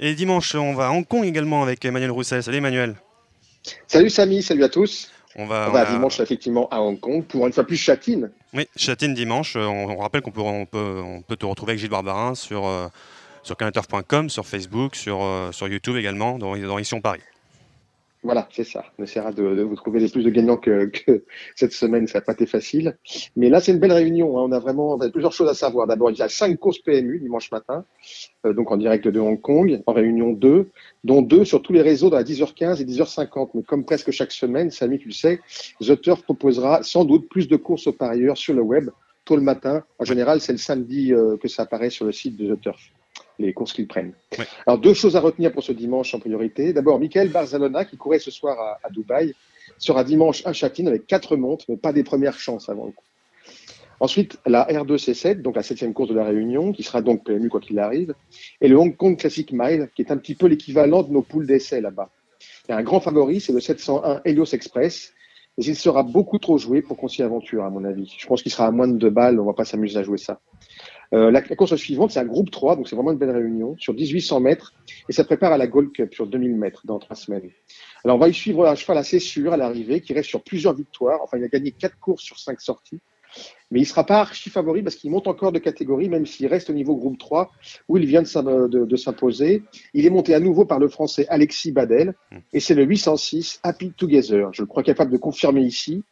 Et dimanche, on va à Hong Kong également avec Emmanuel Roussel. Salut Emmanuel. Salut Samy, salut à tous. On va, on va dimanche effectivement à Hong Kong pour une fois plus Châtine. Oui, Châtine dimanche. On, rappelle qu'on peut, on peut, on peut te retrouver avec Gilles Barbarin sur, euh, sur sur Facebook, sur, euh, sur YouTube également, dans, dans Ici Paris. Voilà, c'est ça. On essaiera de, vous trouver les plus de gagnants que, cette semaine. Ça n'a pas été facile. Mais là, c'est une belle réunion. Hein. On a vraiment plusieurs choses à savoir. D'abord, il y a cinq courses PMU dimanche matin, euh, donc en direct de Hong Kong, en réunion 2, dont deux sur tous les réseaux à 10h15 et 10h50. Mais comme presque chaque semaine, Samy, tu le sais, The Turf proposera sans doute plus de courses aux parieurs sur le web tôt le matin. En général, c'est le samedi euh, que ça apparaît sur le site de The Turf les courses qu'ils prennent. Alors, deux choses à retenir pour ce dimanche en priorité. D'abord, Michael Barzalona, qui courait ce soir à, Dubaï, sera dimanche à Châtine avec quatre montres, mais pas des premières chances avant le coup. Ensuite, la R2C7, donc la septième course de la Réunion, qui sera donc PMU quoi qu'il arrive, et le Hong Kong Classic Mile, qui est un petit peu l'équivalent de nos poules d'essai là-bas. Il y a un grand favori, c'est le 701 Helios Express, mais il sera beaucoup trop joué pour qu'on s'y aventure, à mon avis. Je pense qu'il sera à moins de deux balles, on va pas s'amuser à jouer ça. Euh, la, course suivante, c'est un groupe 3, donc c'est vraiment une belle réunion, sur 1800 mètres, et ça prépare à la Gold Cup sur 2000 mètres dans trois semaines. Alors on va y suivre un cheval assez sûr à l'arrivée, qui reste sur plusieurs victoires, enfin il a gagné quatre courses sur cinq sorties, mais il ne sera pas archi favori parce qu'il monte encore de catégorie, même s'il reste au niveau groupe 3, où il vient de, s'imposer. Il est monté à nouveau par le français Alexis Badel, et c'est le 806 Happy Together. Je le crois capable de confirmer ici.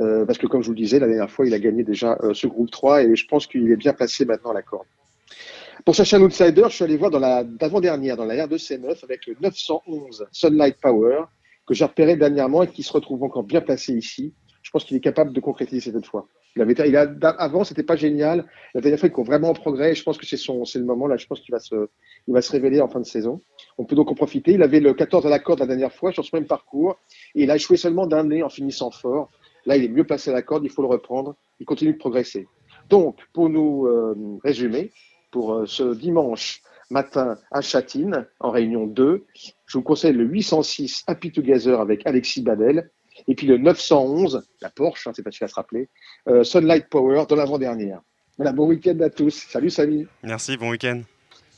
Euh, parce que comme je vous le disais, la dernière fois, il a gagné déjà euh, ce groupe 3 et je pense qu'il est bien placé maintenant à la corde. Pour chercher outsider, je suis allé voir dans la d'avant-dernière, dans la R2C9, avec le 911 Sunlight Power, que j'ai repéré dernièrement et qui se retrouve encore bien placé ici. Je pense qu'il est capable de concrétiser cette fois. Il avait, il avant, c'était pas génial. La dernière fois, il court vraiment en progrès. je pense que c'est son, c'est le moment là. Je pense qu'il va se, il va se révéler en fin de saison. On peut donc en profiter. Il avait le 14 à la corde la dernière fois sur ce même parcours et il a échoué seulement d'un nez en finissant fort. Là, il est mieux placé à la corde, il faut le reprendre. Il continue de progresser. Donc, pour nous euh, résumer, pour euh, ce dimanche matin à Châtine, en réunion 2, je vous conseille le 806 Happy Together avec Alexis Badel. Et puis le 911, la Porsche, hein, c'est facile à se rappeler, euh, Sunlight Power dans l'avant-dernière. Voilà, bon week-end à tous. Salut Samy. Merci, bon week-end.